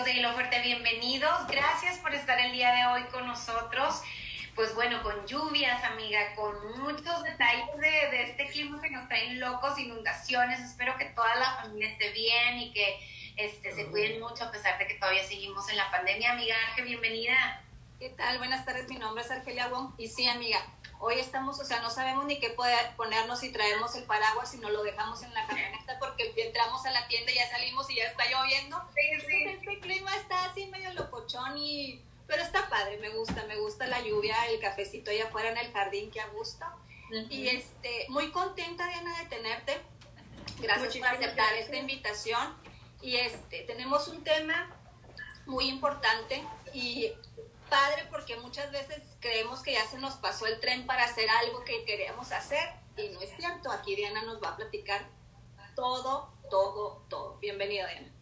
de Hilo Fuerte, bienvenidos. Gracias por estar el día de hoy con nosotros. Pues bueno, con lluvias, amiga, con muchos detalles de, este clima que nos traen locos, inundaciones. Espero que toda la familia esté bien y que este, se cuiden mucho a pesar de que todavía seguimos en la pandemia. Amiga Arge, bienvenida. ¿Qué tal? Buenas tardes, mi nombre es Argelia Wong. Y sí, amiga, hoy estamos, o sea, no sabemos ni qué poder ponernos y traemos el paraguas si no lo dejamos en la camioneta porque entramos a la tienda, ya salimos y ya está lloviendo. Sí, sí. Este clima está así medio locochón y... Pero está padre, me gusta, me gusta la lluvia, el cafecito allá afuera en el jardín, que a gusto. Y este, muy contenta, Diana, de tenerte. Gracias por aceptar esta invitación. Y este, tenemos un tema muy importante y padre porque muchas veces creemos que ya se nos pasó el tren para hacer algo que queríamos hacer y no es cierto. Aquí Diana nos va a platicar todo, todo, todo. Bienvenida, Diana.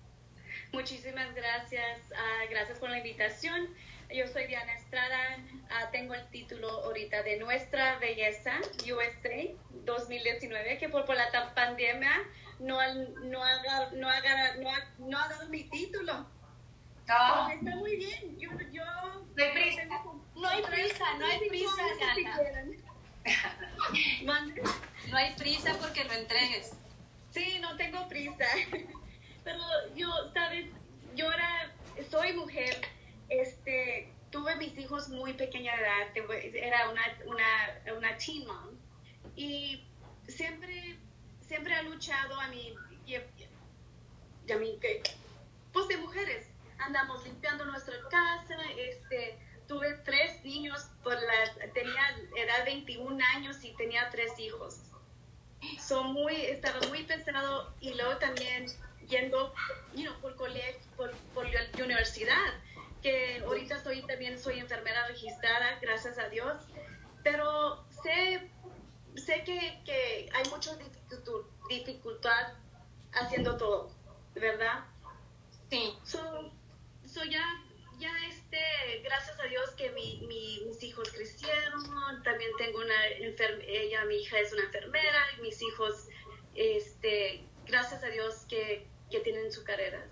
Muchísimas gracias. Ah, gracias por la invitación. Yo soy Diana Estrada. Ah, tengo el título ahorita de Nuestra Belleza USA 2019, que por, por la pandemia no, no, haga, no, haga, no, ha, no ha dado mi título no. está muy bien. Yo, yo, no hay prisa. No hay prisa, no hay prisa, No hay prisa porque lo entregues. Sí, no tengo prisa. Pero yo, sabes, yo era, soy mujer, este, tuve mis hijos muy pequeña edad, era una, una, una teen mom, y siempre, siempre he luchado a mi, a mí, pues de mujeres, andamos limpiando nuestra casa, este, tuve tres niños, por la, tenía edad 21 años y tenía tres hijos. Son muy, estaba muy pesado y luego también yendo you know, por colegio, por, por la universidad, que ahorita soy también soy enfermera registrada, gracias a Dios, pero sé, sé que, que hay mucha dificultad haciendo todo, ¿verdad? Sí so ya, ya este, gracias a Dios que mi, mis hijos crecieron, también tengo una enfermera, ella, mi hija es una enfermera, y mis hijos, este, gracias a Dios que, que tienen sus carreras.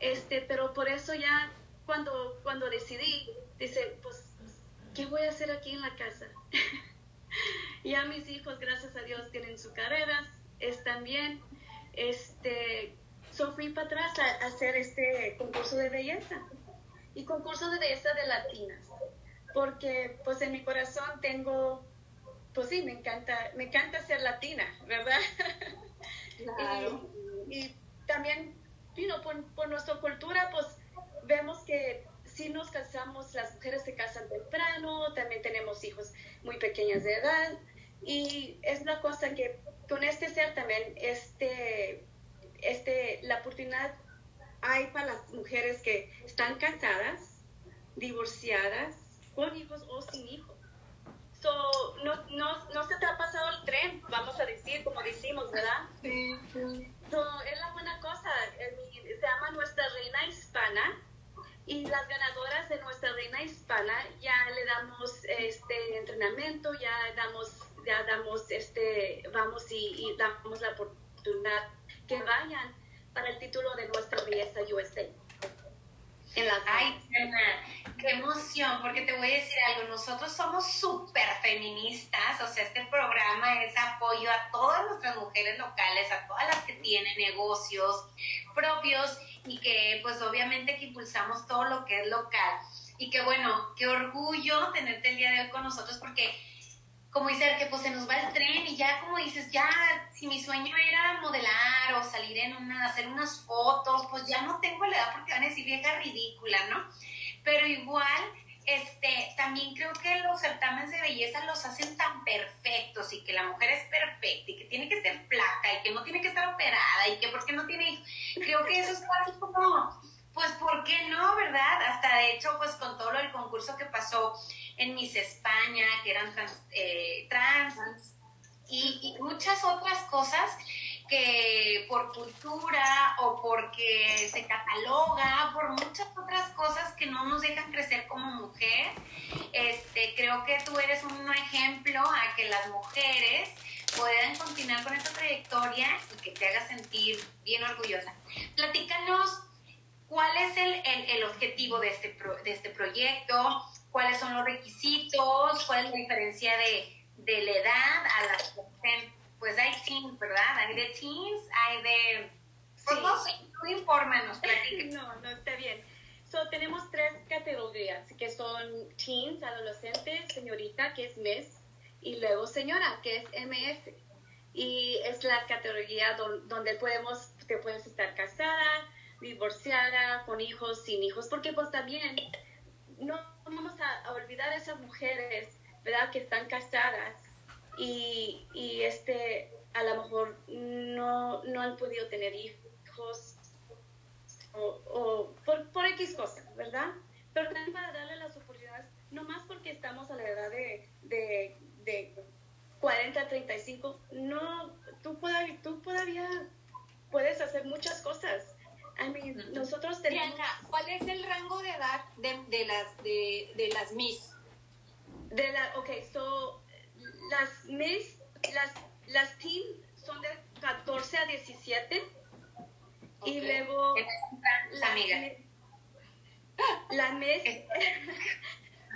Este, pero por eso ya cuando, cuando decidí, dice, pues, ¿qué voy a hacer aquí en la casa? ya mis hijos, gracias a Dios, tienen sus carreras, están bien. Este, so fui para atrás a, hacer este concurso de belleza y concurso de belleza de latinas porque pues en mi corazón tengo pues sí me encanta me encanta ser latina verdad claro. y, también por, por nuestra cultura pues vemos que si nos casamos las mujeres se casan temprano también tenemos hijos muy pequeñas de edad y es una cosa que con este ser también este oportunidad hay para las mujeres que están casadas, divorciadas, con hijos o sin hijos. So, no, no, no se te ha pasado el tren, vamos a decir, como decimos, ¿verdad? Sí. So, es la buena cosa. Se llama Nuestra Reina Hispana y las ganadoras de Nuestra Reina Hispana ya le damos este entrenamiento, ya damos, ya damos este, vamos y, y damos la oportunidad que vayan para el título de nuestra belleza USA. En Ay, qué emoción, porque te voy a decir algo, nosotros somos súper feministas, o sea, este programa es apoyo a todas nuestras mujeres locales, a todas las que tienen negocios propios y que pues obviamente que impulsamos todo lo que es local. Y que bueno, qué orgullo tenerte el día de hoy con nosotros porque como dice que pues se nos va el tren y ya como dices, ya si mi sueño era modelar o salir en una, hacer unas fotos, pues ya no tengo la edad porque van a decir vieja ridícula, ¿no? Pero igual, este, también creo que los certámenes de belleza los hacen tan perfectos y que la mujer es perfecta y que tiene que ser flaca y que no tiene que estar operada y que porque no tiene creo que eso es casi como, pues, ¿por qué no, verdad? Hasta de hecho, pues con todo del concurso que pasó, en Miss España, que eran trans, eh, y, muchas otras cosas que por cultura o porque se cataloga, por muchas otras cosas que no nos dejan crecer como mujer. Este, creo que tú eres un ejemplo a que las mujeres puedan continuar con esta trayectoria y que te haga sentir bien orgullosa. Platícanos ¿cuál es el, el, objetivo de este, de este proyecto? ¿Cuáles son los requisitos? ¿Cuál es la diferencia de, de la edad a las pues hay teens, ¿verdad? Hay de teens, hay de... Pues no sé, tú infórmanos, No, no, está bien. So, tenemos tres categorías, que son teens, adolescentes, señorita, que es Miss, y luego señora, que es MS. Y es la categoría donde podemos, te puedes estar casada, divorciada, con hijos, sin hijos, porque pues también no vamos a, olvidar a esas mujeres, ¿verdad?, que están casadas y, y este, a lo mejor no, no han podido tener hijos o, por, por, X cosas, ¿verdad? Pero también para darle las oportunidades, no más porque estamos a la edad de, de, de 40, 35, no, tú, tú todavía puedes hacer muchas cosas. I mean, nosotros tenemos... Diana, ¿cuál es el rango de edad de, de las, de, de las Miss? De la, ok, so, las Miss, las, las Teen son de 14 a 17. Y luego la, amiga. La mes,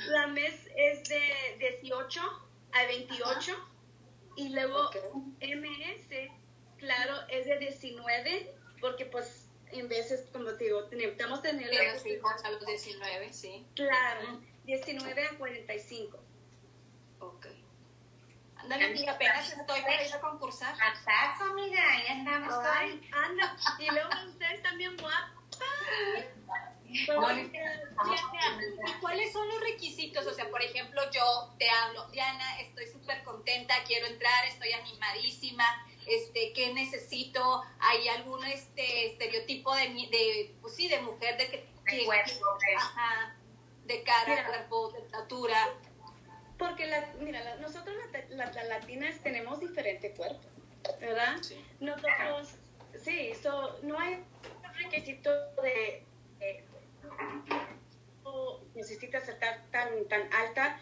la mes es de 18 a 28 y luego MS, claro, es de 19 porque pues en veces, como te digo, necesitamos tener los hijos a los 19, sí. Claro, 19 a 45. Ok. Ándale, amiga, apenas estoy para ir a concursar. Exacto, amiga, ahí andamos. Ay, anda. Y luego ustedes también guapas. ¿Y cuáles son los requisitos? O sea, por ejemplo, yo te hablo, Diana, estoy súper contenta, quiero entrar, estoy animadísima, este, ¿qué necesito? ¿Hay algún este, estereotipo de, de, pues sí, de mujer de que... De cuerpo, ajá, de cara, cuerpo, de estatura. Porque, la, mira, nosotros las latinas tenemos diferente cuerpo, ¿verdad? Sí. Nosotros, sí, so, no hay requisito de, necesitas estar tan, tan alta.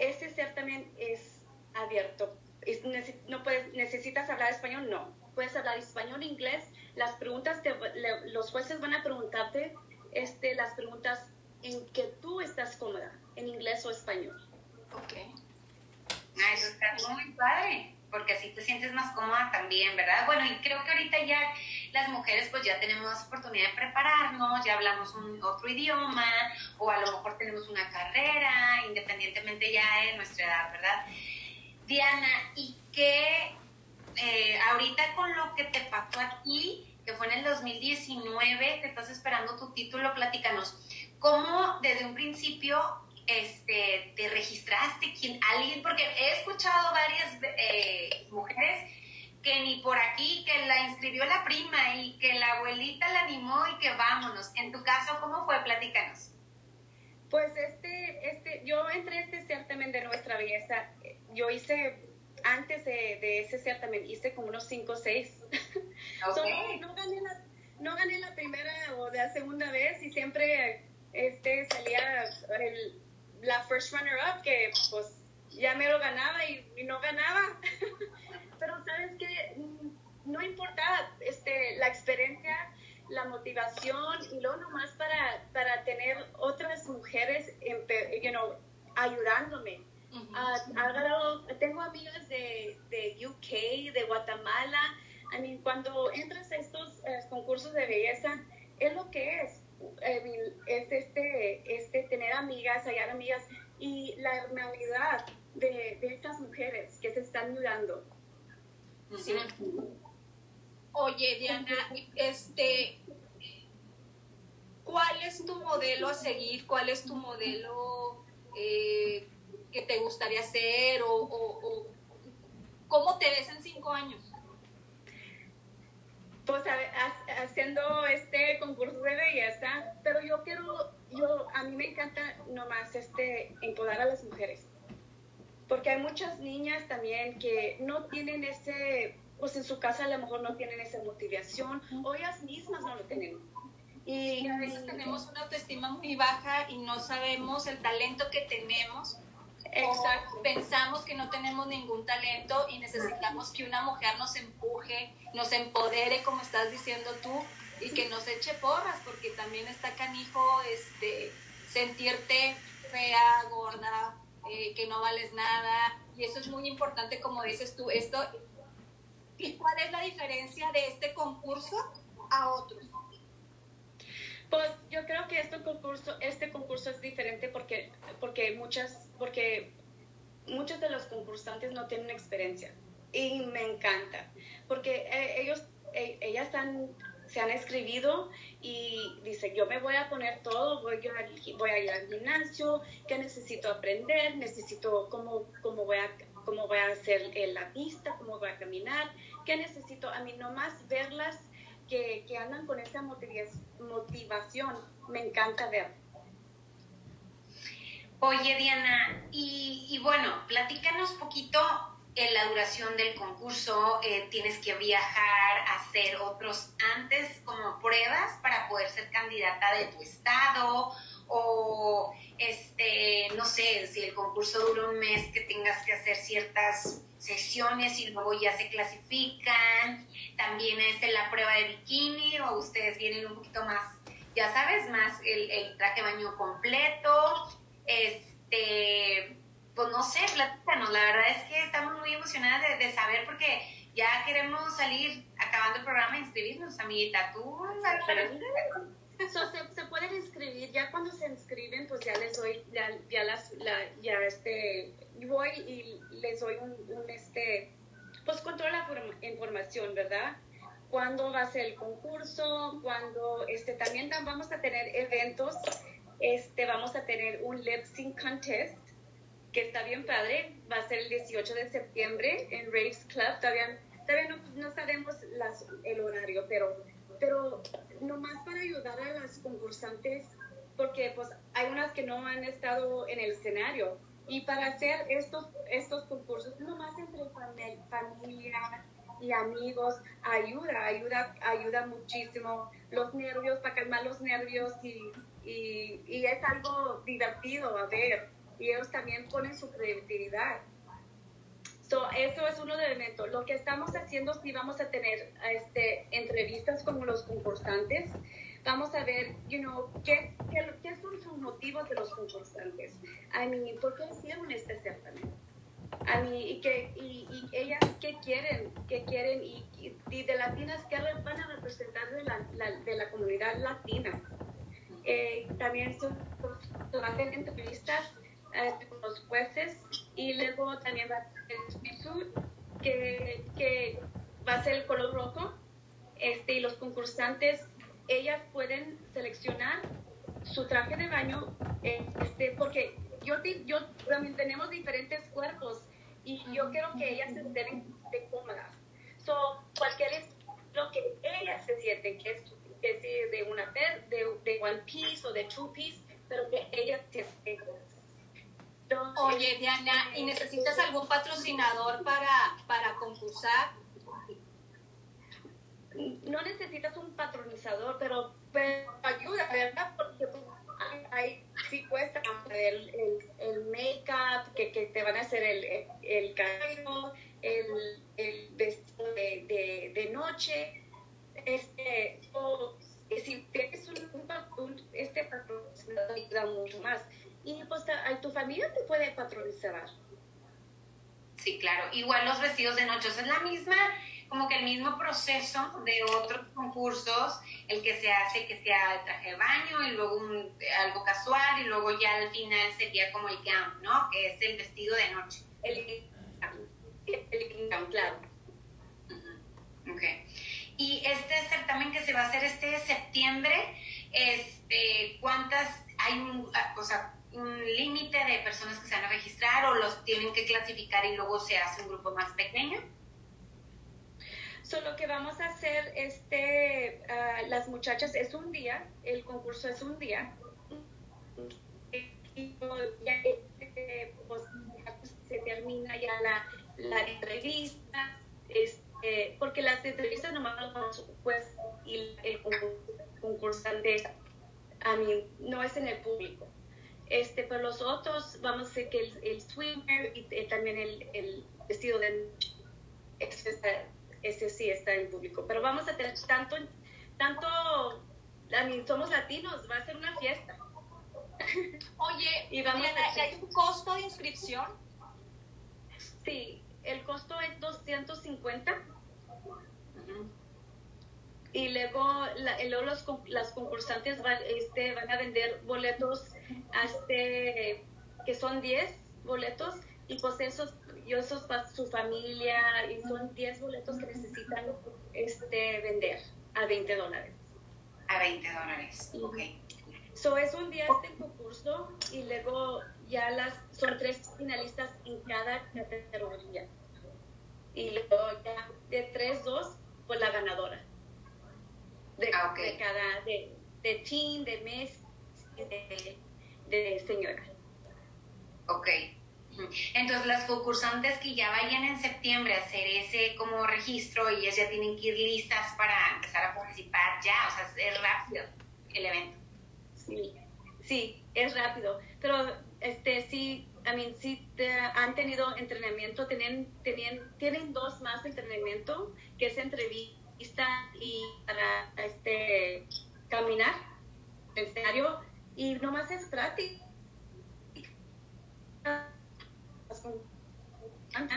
Este certamen es abierto. No puedes, ¿Necesitas hablar español? No. Puedes hablar español, inglés. Las preguntas, los jueces van a preguntarte este, las preguntas en que tú estás cómoda, en inglés o español. Ok. Ah, eso está muy padre, porque así te sientes más cómoda también, ¿verdad? Bueno, y creo que ahorita ya las mujeres pues ya tenemos oportunidad de prepararnos, ya hablamos un otro idioma, o a lo mejor tenemos una carrera, independientemente ya de nuestra edad, ¿verdad? Diana, ¿y qué eh, ahorita con lo que te pasó aquí, que fue en el 2019, te estás esperando tu título, platícanos, ¿cómo desde un principio este, te registraste? ¿Quién, alguien? Porque he escuchado varias eh, mujeres que ni por aquí, que la inscribió la prima y que la abuelita la animó y que vámonos. En tu caso, ¿cómo fue? Platícanos. Pues este, este, yo entré a este de nuestra belleza. Yo hice, antes de, ese certamen, hice como unos 5 o 6. no, gané la, no gané la primera o la segunda vez y siempre este, salía el, la first runner up que pues ya me lo ganaba y, no ganaba. Pero sabes que no importa este, la experiencia, la motivación y luego nomás para, para tener otras mujeres you know, ayudándome. Ah, tengo amigas de, de, UK, de Guatemala. I mean, cuando entras a estos concursos de belleza, es lo que es es este, este tener amigas, hallar amigas y la hermandad de, de estas mujeres que se están ayudando. Sí. Oye, Diana, este, ¿cuál es tu modelo a seguir? ¿Cuál es tu modelo eh, que te gustaría hacer? O, o, cómo te ves en cinco años? pues haciendo este concurso de belleza, pero yo quiero, yo, a mí me encanta nomás este, empoderar a las mujeres, porque hay muchas niñas también que no tienen ese, pues en su casa a lo mejor no tienen esa motivación, o ellas mismas no lo tienen. Y a veces tenemos una autoestima muy baja y no sabemos el talento que tenemos Exacto. pensamos que no tenemos ningún talento y necesitamos que una mujer nos empuje, nos empodere, como estás diciendo tú, y que nos eche porras, porque también está canijo este, sentirte fea, gorda, eh, que no vales nada, y eso es muy importante, como dices tú, esto. ¿Y cuál es la diferencia de este concurso a otros? Pues yo creo que este concurso, este concurso es diferente porque, porque muchas, porque muchos de los concursantes no tienen experiencia y me encanta porque eh, ellos, eh, ellas han, se han escribido y dicen, yo me voy a poner todo, voy a, voy a ir al gimnasio, ¿qué necesito aprender? Necesito cómo, cómo, voy, a, cómo voy a hacer la pista, cómo voy a caminar, ¿qué necesito? A mí nomás verlas que, que andan con esa motivación, me encanta ver. Oye, Diana, y, bueno, platícanos poquito en la duración del concurso eh, tienes que viajar, hacer otros antes como pruebas para poder ser candidata de tu estado o este no sé si el concurso dura un mes que tengas que hacer ciertas sesiones y luego ya se clasifican. También es la prueba de bikini o ustedes vienen un poquito más ya sabes más el, el traje baño completo. Este pues no sé, platícanos. La verdad es que estamos muy emocionadas de, saber porque ya queremos salir acabando el programa e inscribirnos, amiguita. ¿Tú se, se, pueden inscribir, ya cuando se inscriben, pues ya les doy, ya, ya las, ya este, voy y les doy un, un este, pues con toda la información, ¿verdad? Cuándo va a ser el concurso, cuando, este, también vamos a tener eventos, este, vamos a tener un lip sync contest, que está bien padre. Va a ser el 18 de septiembre en Raves Club. Todavía, todavía no, sabemos las, el horario, pero, pero nomás para ayudar a las concursantes, porque pues hay unas que no han estado en el escenario. Y para hacer estos, estos concursos, nomás entre familia y amigos, ayuda, ayuda, ayuda muchísimo. Los nervios, para calmar los nervios y, y, es algo divertido a ver y ellos también ponen su creatividad. So, eso es uno de los elementos. Lo que estamos haciendo, si vamos a tener este, entrevistas con los concursantes. Vamos a ver, you know, qué, qué, son sus motivos de los concursantes. I mean, ¿por qué hicieron este certamen? A mí, y, que, y, ellas qué quieren, qué quieren, y, y, de latinas, qué van a representar de la, de la comunidad latina. Eh, también son, hacen entrevistas con los jueces y luego también va a ser que, que va a ser el color rojo este, y los concursantes ellas pueden seleccionar su traje de baño este, porque yo, yo también tenemos diferentes cuerpos y yo quiero que ellas se sienten cómodas. So, cualquier es lo que ellas se sienten que es, de una de, de one piece o de two piece pero que ellas se sienten Oye, Diana, ¿y necesitas algún patrocinador para, para concursar? No necesitas un patronizador, pero, ayuda, ¿verdad? Porque hay, sí cuesta el, el, make-up, que, que, te van a hacer el, el, cabello, el, el vestido de, de, noche. Este, si tienes un, un, este patrocinador, ayuda mucho más y pues tu familia te puede patronizar. Sí, claro. Igual los vestidos de noche, es la misma, como que el mismo proceso de otros concursos, el que se hace que sea el traje de baño y luego algo casual y luego ya al final sería como el gown, ¿no? Que es el vestido de noche. El, el gown, claro. Y este certamen que se va a hacer este septiembre, este, ¿cuántas hay un, o sea, un límite de personas que se van a registrar o los tienen que clasificar y luego se hace un grupo más pequeño? So, lo que vamos a hacer, este, ah, las muchachas, es un día, el concurso es un día. Ya este, pues, se termina ya la, la entrevista, este, porque las entrevistas nomás los pues y el concursante a mí no es en el público. Este, pero los otros, vamos a decir que el, swimmer y eh, también el, vestido de ese, ese, sí está en público. Pero vamos a tener tanto, tanto, a mí, somos latinos, va a ser una fiesta. Oye, Y vamos Diana, a- ¿y ¿hay un costo de inscripción? Sí, el costo es 250 y luego, la- luego los, las concursantes van, este, van a vender boletos este, que son 10 boletos y pues esos, y esos para su familia y son 10 boletos que necesitan este, vender a 20 dólares. A 20 dólares. Ok. So es un día este concurso y luego ya las son tres finalistas en cada categoría. Y luego ya de tres, dos, pues la ganadora. De, Ah, ok. de cada, de, de teen, de mes, de, de señora. Ok. Entonces las concursantes que ya vayan en septiembre a hacer ese como registro, ellas ya tienen que ir listas para empezar a participar ya, o sea, es rápido el evento. Sí, sí, es rápido. Pero este sí, I mean, sí te- han tenido entrenamiento, tienen, tienen, tienen dos más de entrenamiento, que es entrevista y para este caminar, en escenario, y nomás es práctica.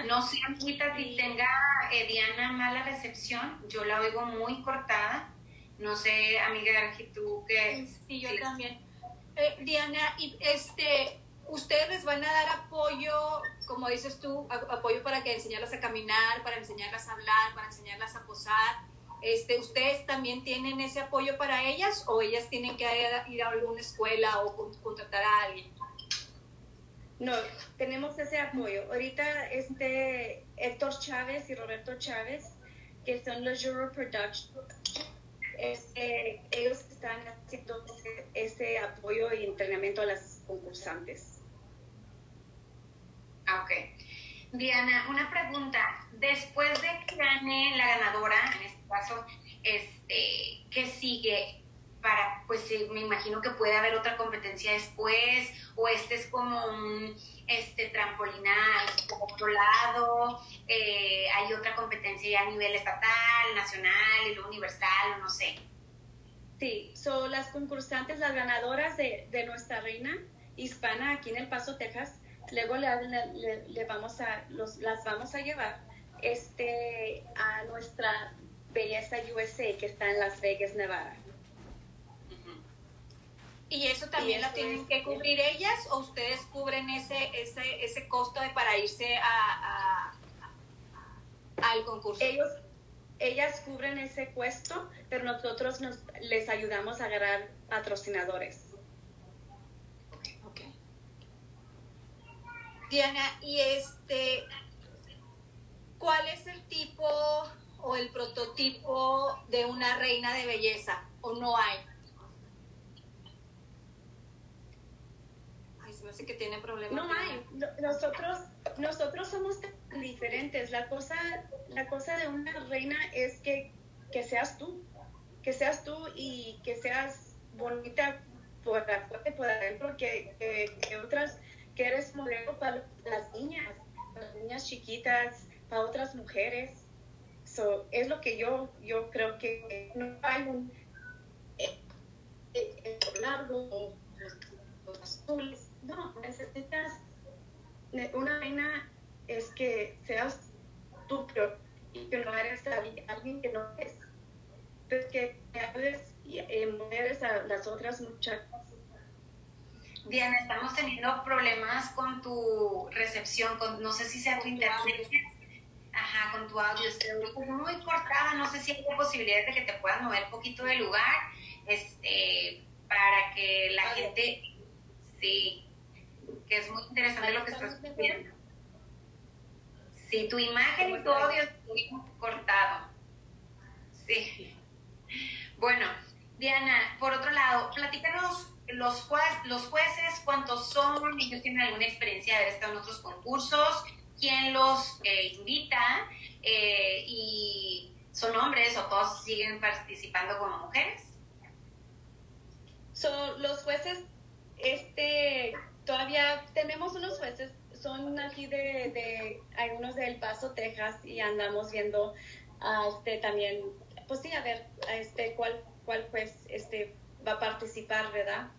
No sé, amiguita, si tenga eh, Diana mala recepción, yo la oigo muy cortada. No sé, amiga, si tú que... Sí, yo les- también. Eh, Diana, y este, ustedes les van a dar apoyo, como dices tú, a- apoyo para que enseñarlas a caminar, para enseñarlas a hablar, para enseñarlas a posar. Este, ¿Ustedes también tienen ese apoyo para ellas o ellas tienen que ir a alguna escuela o con- contratar a alguien? No, tenemos ese apoyo. Ahorita este Héctor Chávez y Roberto Chávez, que son los Euro Production, este, ellos están haciendo ese, ese apoyo y entrenamiento a las concursantes. Ah, ok. Diana, una pregunta. Después de que gane la ganadora, en este caso, este, ¿qué sigue? Para, pues eh, me imagino que puede haber otra competencia después, o este es como un este trampolinar por otro lado, eh, hay otra competencia ya a nivel estatal, nacional y luego universal, no sé. Sí, son las concursantes, las ganadoras de, de nuestra reina hispana aquí en El Paso, Texas. Luego le, le- le vamos a, los, las vamos a llevar este, a nuestra belleza USA que está en Las Vegas, Nevada. ¿Y eso también Y la tienen es- que cubrir ellas o ustedes cubren ese, ese, ese costo de para irse a, a- al concurso? Ellos, ellas cubren ese puesto, pero nosotros nos, les ayudamos a agarrar patrocinadores. Ok. Diana, y este, ¿cuál es el tipo o el prototipo de una reina de belleza? ¿O no hay? Ay, se me hace que tiene problemas. No hay. No- Nosotros, nosotros somos tan diferentes. La cosa, la cosa de una reina es que, que seas tú, que seas tú y que seas bonita por y por adentro, que, que otras, que eres modelo para las niñas, para las niñas chiquitas, para otras mujeres. So, es lo que yo, yo creo que no hay un eh, eh, largo, los azules. No, necesitas ne- una reina es que seas tú pero, y que no eres alguien alguien que no es. Pero que hables y eh, mujeres a las otras muchachas. Diana, estamos teniendo problemas con tu recepción, con, no sé si sea tu internet. Ajá, con tu audio. Estoy muy cortada, no sé si hay posibilidades de que te puedas mover un poquito de lugar, este, para que la gente, sí, que es muy interesante lo que estás viendo. Sí, tu imagen y tu audio estoy cortado. Sí. Bueno, Diana, por otro lado, platícanos los, los jueces, cuántos son, ellos tienen alguna experiencia de haber estado en otros concursos, quién los eh, invita eh, y son hombres o todos siguen participando como mujeres. So, los jueces, este, todavía tenemos unos jueces, son aquí de, de algunos de El Paso, Texas, y andamos viendo, ah, este, también, pues sí, a ver, este, cuál, cuál juez este, va a participar, ¿verdad?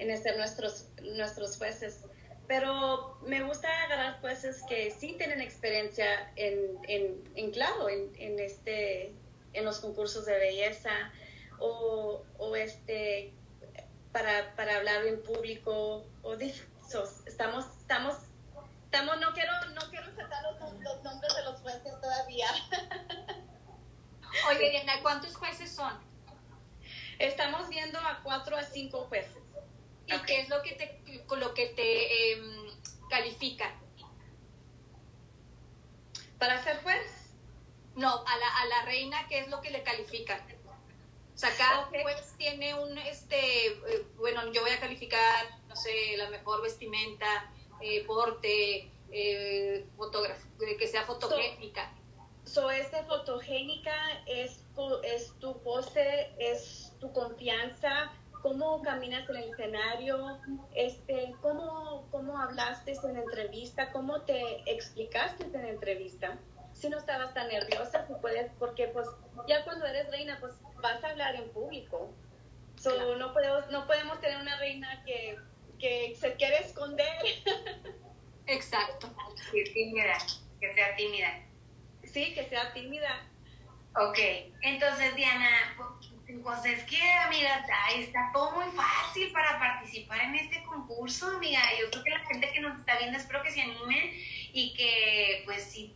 En ser nuestros, nuestros jueces. Pero me gusta agarrar jueces que sí tienen experiencia en, en, en claro, en, en, este, en los concursos de belleza o, o este, para, para hablar en público o estamos, estamos, estamos, no quiero, no quiero sacar los, los nombres de los jueces todavía. Oye, Diana, ¿cuántos jueces son? Estamos viendo a cuatro a cinco jueces. ¿Y qué es lo que te, lo que te eh, califica? ¿Para ser juez? No, a la, a la reina, ¿qué es lo que le califica? O sea, cada juez tiene un, este, eh, bueno, yo voy a calificar, no sé, la mejor vestimenta, eh, porte, eh, que sea fotográfica. So, esta fotogénica es, es tu pose, es tu confianza, cómo caminas en el escenario, este, cómo, cómo hablaste en entrevista, cómo te explicaste en entrevista. Si no estabas tan nerviosa, tú puedes, porque pues ya cuando eres reina, pues vas a hablar en público. So, no, podemos, no podemos tener una reina que, que se quiere esconder. Exacto. Que tímida, que sea tímida sí, que sea tímida. Ok, entonces Diana, pues es que, amiga, está todo muy fácil para participar en este concurso, amiga. Yo creo que la gente que nos está viendo espero que se anime y que, pues, sí,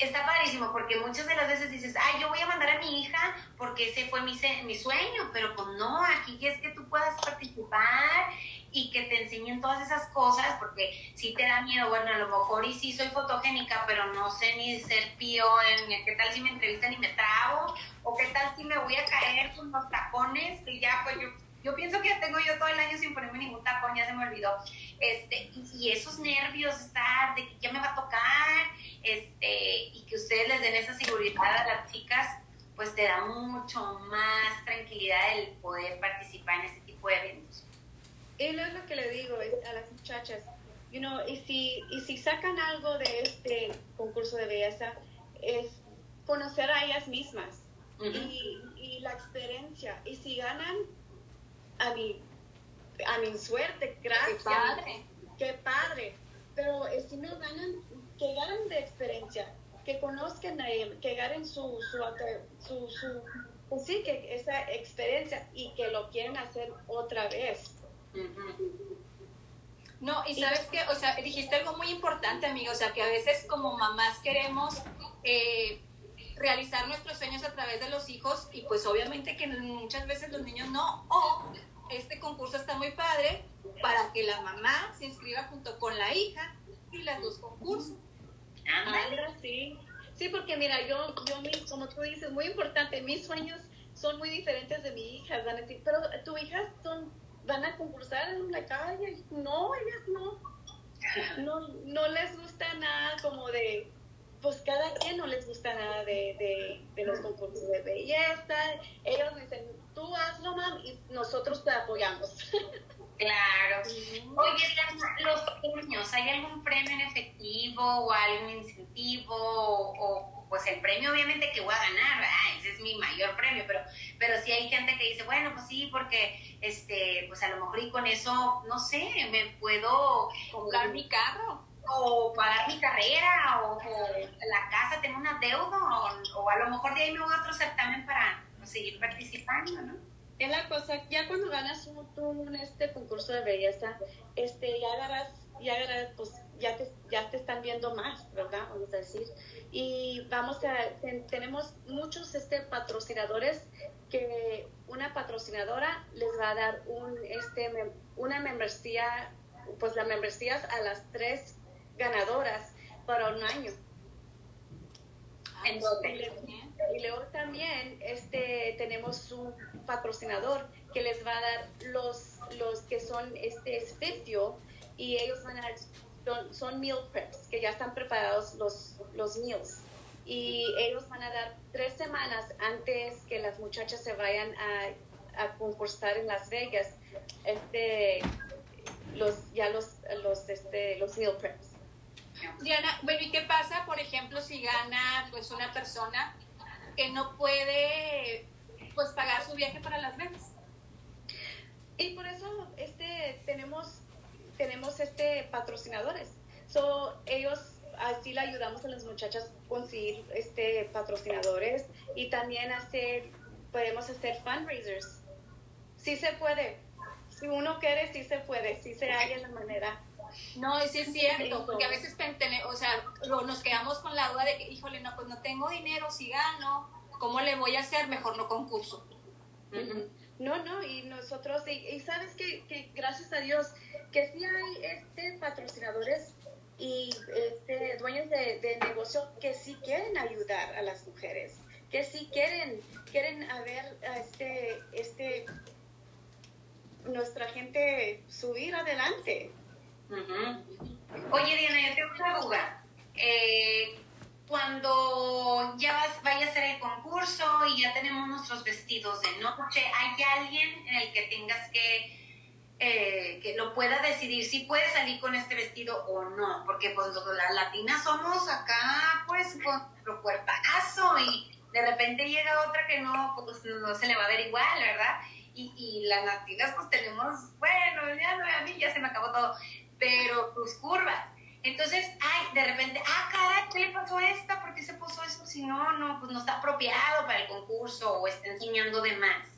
está padrísimo porque muchas de las veces dices, ay, yo voy a mandar a mi hija porque ese fue mi, mi sueño, pero pues no, aquí es que tú puedas participar y que te enseñen todas esas cosas, porque si te da miedo, bueno, a lo mejor y sí soy fotogénica, pero no sé ni ser pío en qué tal si me entrevistan y me trabo, o qué tal si me voy a caer con los tacones, y ya pues yo, yo pienso que tengo yo todo el año sin ponerme ningún tacón, ya se me olvidó, este, y, esos nervios, estar de que ya me va a tocar, este, y que ustedes les den esa seguridad a las chicas, pues te da mucho más tranquilidad el poder participar en este tipo de eventos él es lo que le digo a las muchachas, you know, y si, y si sacan algo de este concurso de belleza, es conocer a ellas mismas y, y, la experiencia. Y si ganan, a mi, a mi suerte, gracias. Qué padre. Qué padre. Pero si no ganan, que ganen de experiencia, que conozcan a él, que ganen su, su, su, su pues sí, que esa experiencia y que lo quieren hacer otra vez. No, y sabes que, o sea, dijiste algo muy importante, amigo, o sea, que a veces como mamás queremos eh, realizar nuestros sueños a través de los hijos y pues obviamente que muchas veces los niños no, o este concurso está muy padre para que la mamá se inscriba junto con la hija y las dos concursos. sí. Sí, porque mira, yo, yo, como tú dices, muy importante, mis sueños son muy diferentes de mi hija, pero tu hija son van a concursar en la calle. No, ellas no. No, no les gusta nada como de, pues cada quien no les gusta nada de, de, los concursos de belleza. Ellos dicen, tú hazlo, mam, y nosotros te apoyamos. Claro. Oye, los premios, ¿hay algún premio en efectivo o algún incentivo o pues el premio obviamente que voy a ganar, ese es mi mayor premio, pero, pero sí hay gente que dice, bueno, pues sí, porque este, pues a lo mejor y con eso, no sé, me puedo comprar mi carro o pagar mi carrera o, la casa tengo una deuda o, a lo mejor de ahí me voy a otro certamen para pues, seguir participando, ¿no? Es la cosa, ya cuando ganas un, un este concurso de belleza, este, ya agarras, ya agarras, pues ya te, ya te están viendo más, ¿verdad? Vamos a decir y vamos a, tenemos muchos este, patrocinadores que una patrocinadora les va a dar un, este, una membresía, pues la membresía a las tres ganadoras para un año. Entonces, y luego también este, tenemos un patrocinador que les va a dar los, los que son este servicio y ellos van a dar son, meal preps, que ya están preparados los, los meals. Y ellos van a dar tres semanas antes que las muchachas se vayan a, a concursar en Las Vegas, este, los, ya los, los, este, los meal preps. Diana, bueno, ¿y qué pasa, por ejemplo, si gana pues una persona que no puede pues pagar su viaje para Las Vegas. Y por eso este tenemos tenemos este patrocinadores. So, ellos así le ayudamos a las muchachas a conseguir este patrocinadores y también hacer podemos hacer fundraisers. Sí se puede. Si uno quiere, sí se puede, sí se halla la manera. No, sí es cierto, porque a veces o sea, nos quedamos con la duda de que, híjole, no, pues no tengo dinero, si gano, ¿cómo le voy a hacer? Mejor no concurso. No, no, y nosotros, y, sabes que, que, gracias a Dios, que sí hay este patrocinadores y este, dueños de, de negocio que sí quieren ayudar a las mujeres, que sí quieren, quieren ver a este, este, nuestra gente subir adelante. Oye, Diana, yo tengo una duda. Eh, cuando ya vas, vaya a ser el concurso y ya tenemos nuestros vestidos de noche, ¿hay alguien en el que tengas que, eh, que lo pueda decidir si puede salir con este vestido o no? Porque pues las latinas somos acá pues con nuestro cuerpazo y de repente llega otra que no, pues no se le va a ver igual, ¿verdad? Y, y las latinas pues tenemos, bueno, ya no, a mí ya se me acabó todo, pero pues curvas entonces, ay, de repente, ah, caray, ¿qué le pasó a esta? ¿Por qué se puso eso? Si no, no, pues no está apropiado para el concurso o está enseñando de más.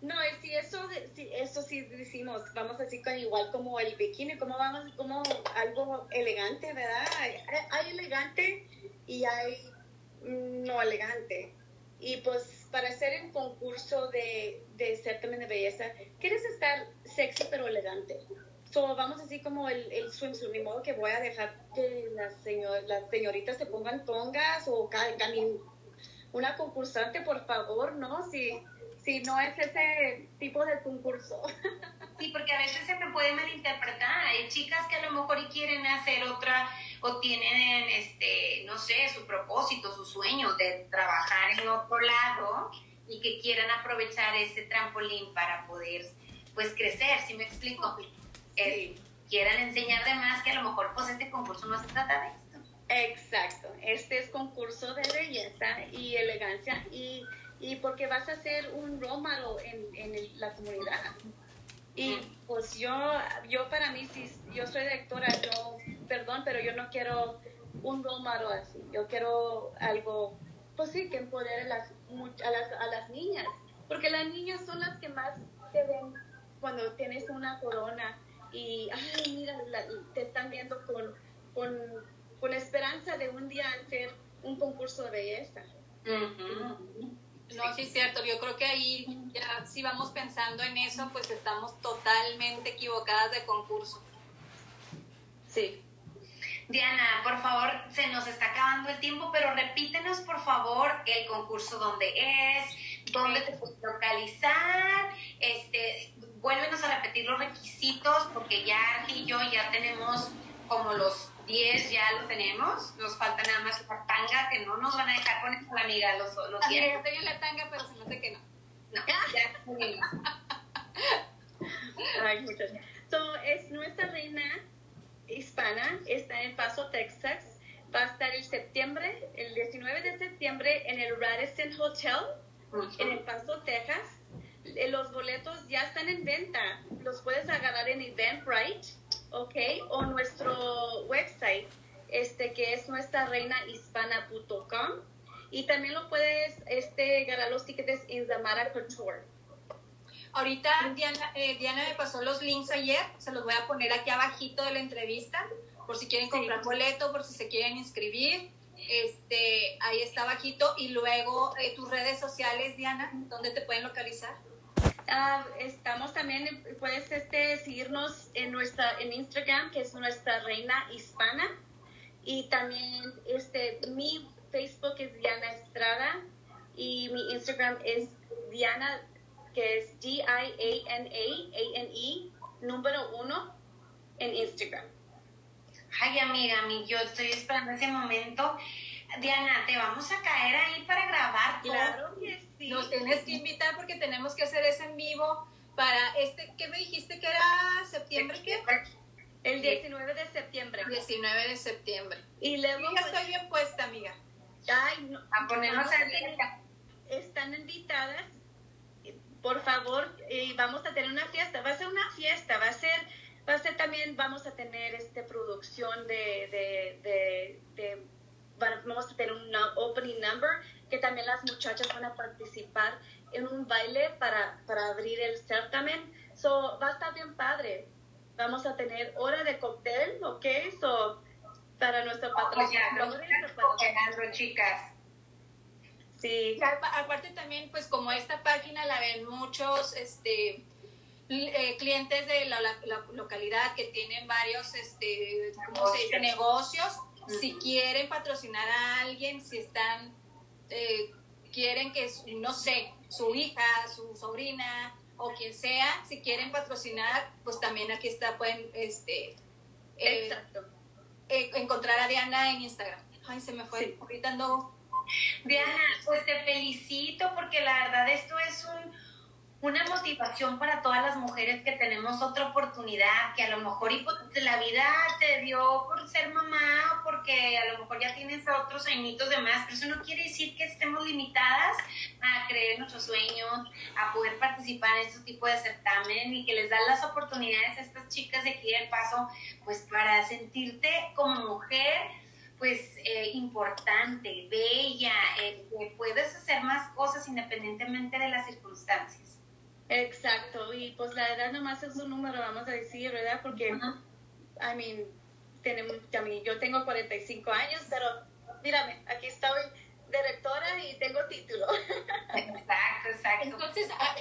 No, si eso, si eso sí decimos, vamos así con igual como el bikini, como vamos, como algo elegante, ¿verdad? Hay, elegante y hay no elegante. Y pues para hacer un concurso de, de certamen de belleza, quieres estar sexy pero elegante vamos así como el, el swimsuit, ni modo que voy a dejar que las, señor, las señoritas se pongan tongas o camin una concursante, por favor, ¿no? Si, si no es ese tipo de concurso. Sí, porque a veces se me puede malinterpretar. Hay chicas que a lo mejor quieren hacer otra o tienen, este, no sé, su propósito, su sueño de trabajar en otro lado y que quieran aprovechar ese trampolín para poder, pues, crecer, ¿sí me explico? Quieran enseñar de más que a lo mejor pues este concurso no se trata de esto. Exacto, este es concurso de belleza y elegancia y, y porque vas a ser un role en, en la comunidad. Y pues yo, yo para mí, si yo soy directora, yo, perdón, pero yo no quiero un role así. Yo quiero algo, pues sí, que empodere a las, a las, a las niñas. Porque las niñas son las que más te ven cuando tienes una corona y, ay, mira, te están viendo con, con, con, esperanza de un día hacer un concurso de belleza. No, sí es cierto. Yo creo que ahí ya si vamos pensando en eso, pues estamos totalmente equivocadas de concurso. Sí. Diana, por favor, se nos está acabando el tiempo, pero repítenos, por favor, el concurso dónde es, dónde te puedes localizar, este, vuélvenos a repetir los requisitos porque ya y yo ya tenemos como los 10 ya lo tenemos, nos falta nada más la tanga que no nos van a dejar poner la amiga los, los 10. Estoy en la tanga, pero se me hace que no. No, ya Ay, muchas so, es nuestra reina hispana, está en Paso, Texas. Va a estar el septiembre, el 19 de septiembre en el Radisson Hotel, en El Paso, Texas los boletos ya están en venta. Los puedes agarrar en Eventbrite, ¿ok? O nuestro website, este que es nuestra reinahispana.com. Y también lo puedes este, ganar los tickets en Zamara Couture. Ahorita Diana, eh, Diana me pasó los links ayer, se los voy a poner aquí abajito de la entrevista, por si quieren comprar boleto, por si se quieren inscribir. Este, ahí está abajito. Y luego eh, tus redes sociales, Diana, ¿dónde te pueden localizar? Ah, estamos también, puedes este, seguirnos en nuestra en Instagram, que es nuestra reina hispana. Y también este, mi Facebook es Diana Estrada y mi Instagram es Diana, que es D-I-A-N-A, A-N-E, número uno en Instagram. Ay, amiga, yo estoy esperando ese momento. Diana, te vamos a caer ahí para grabar. Claro que sí. Nos tienes que invitar porque tenemos que hacer eso en vivo para este, ¿qué me dijiste que era septiembre? ¿Qué? El 19 de septiembre. 19 de septiembre. Y luego. Ya pues, estoy bien puesta, amiga. Ay, a ponernos a Están invitadas por favor, y vamos a tener una fiesta, va a ser una fiesta, va a ser, va a ser también, vamos a tener este producción de, de, de, de vamos a tener un opening number que también las muchachas van a participar en un baile para, para abrir el certamen. So, va a estar bien padre. Vamos a tener hora de cóctel, ¿ok? So, para nuestro patrocinador. chicas. Sí. Aparte también, pues como esta página la ven muchos este, eh, clientes de la, localidad que tienen varios, este, ¿cómo se dice? Negocios. Si quieren patrocinar a alguien, si están, eh, quieren que, no sé, su hija, su sobrina o quien sea, si quieren patrocinar, pues también aquí está, pueden, este, eh, encontrar a Diana en Instagram. Ay, se me fue, ahorita ando Diana, pues te felicito porque la verdad esto es un, una motivación para todas las mujeres que tenemos otra oportunidad, que a lo mejor la vida te dio por ser mamá o porque a lo mejor ya tienes otros añitos de más, pero eso no quiere decir que estemos limitadas a creer nuestros sueños, a poder participar en este tipo de certamen y que les dan las oportunidades a estas chicas de aquí del paso, pues para sentirte como mujer pues eh, importante, bella, eh, puedes hacer más cosas independientemente de las circunstancias. Exacto, y pues la edad nomás es un número, vamos a decir, ¿verdad? Porque, I mean, tenemos, yo tengo 45 años, pero mírame, aquí estoy directora y tengo título. Exacto, exacto. Entonces, ah,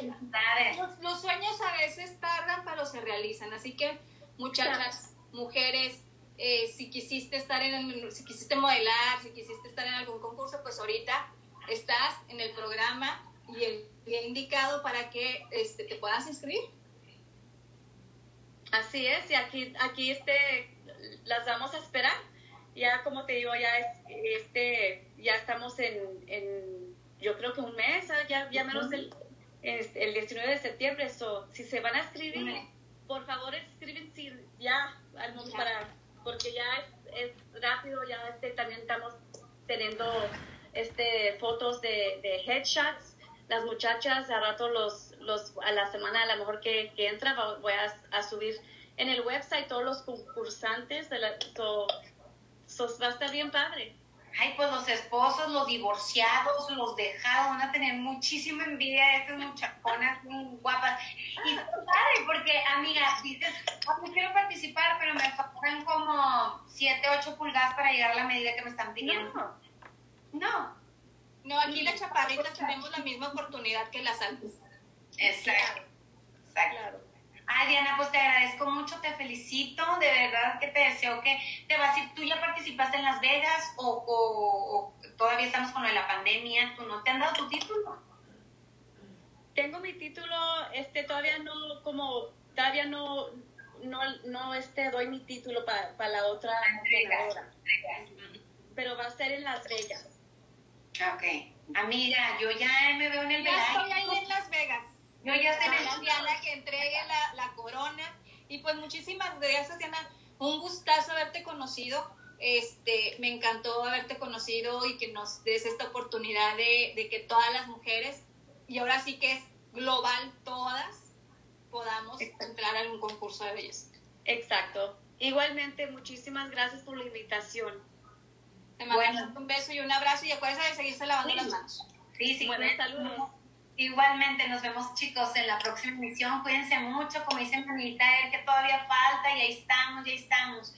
los, los, sueños a veces tardan, pero se realizan, así que muchas mujeres eh, si quisiste estar en si quisiste modelar, si quisiste estar en algún concurso, pues ahorita estás en el programa y el día indicado para que este, te puedas inscribir. Así es, y aquí, aquí este, las vamos a esperar. Ya como te digo, ya es, este, ya estamos en, en yo creo que un mes, ah, ya, ya menos el, el 19 de septiembre. So, si se van a escribir, por favor escriben ya, al, para porque ya es, rápido, ya este, también estamos teniendo este, fotos de, de headshots. Las muchachas, a rato los, los, a la semana a lo mejor que, que entra, voy a, subir en el website todos los concursantes, de la, va a estar bien padre. Ay, pues los esposos, los divorciados, los dejados, van a tener muchísima envidia de estas muchachonas guapas. Y padre, porque, amiga, dices, pues quiero participar, pero me faltan como 7, 8 pulgadas para llegar a la medida que me están pidiendo. No. No. No, aquí las chaparritas tenemos la misma oportunidad que las altas. Exacto. Exacto. Claro. Ay, Diana, pues te agradezco mucho, te felicito, de verdad que te deseo que te vas a ir. ¿Tú ya participaste en Las Vegas o, todavía estamos con lo de la pandemia? ¿Tú no te han dado tu título? Tengo mi título, este, todavía no, como, todavía no, no, no este, doy mi título para la otra entrenadora. Pero va a ser en Las Vegas. Ok. Amiga, yo ya me veo en el Ya estoy ahí en Las Vegas. Yo ya tengo Diana que entregue la, la, corona. Y pues muchísimas gracias, Diana. Un gustazo haberte conocido. Este, me encantó haberte conocido y que nos des esta oportunidad de, de que todas las mujeres, y ahora sí que es global todas, podamos entrar a un concurso de belleza. Exacto. Igualmente, muchísimas gracias por la invitación. Te mando un beso y un abrazo y acuérdense de seguirse lavando las manos. Sí, sí. Saludos. Igualmente, nos vemos chicos en la próxima emisión. Cuídense mucho, como dice Manita, que todavía falta y ahí estamos, y ahí estamos.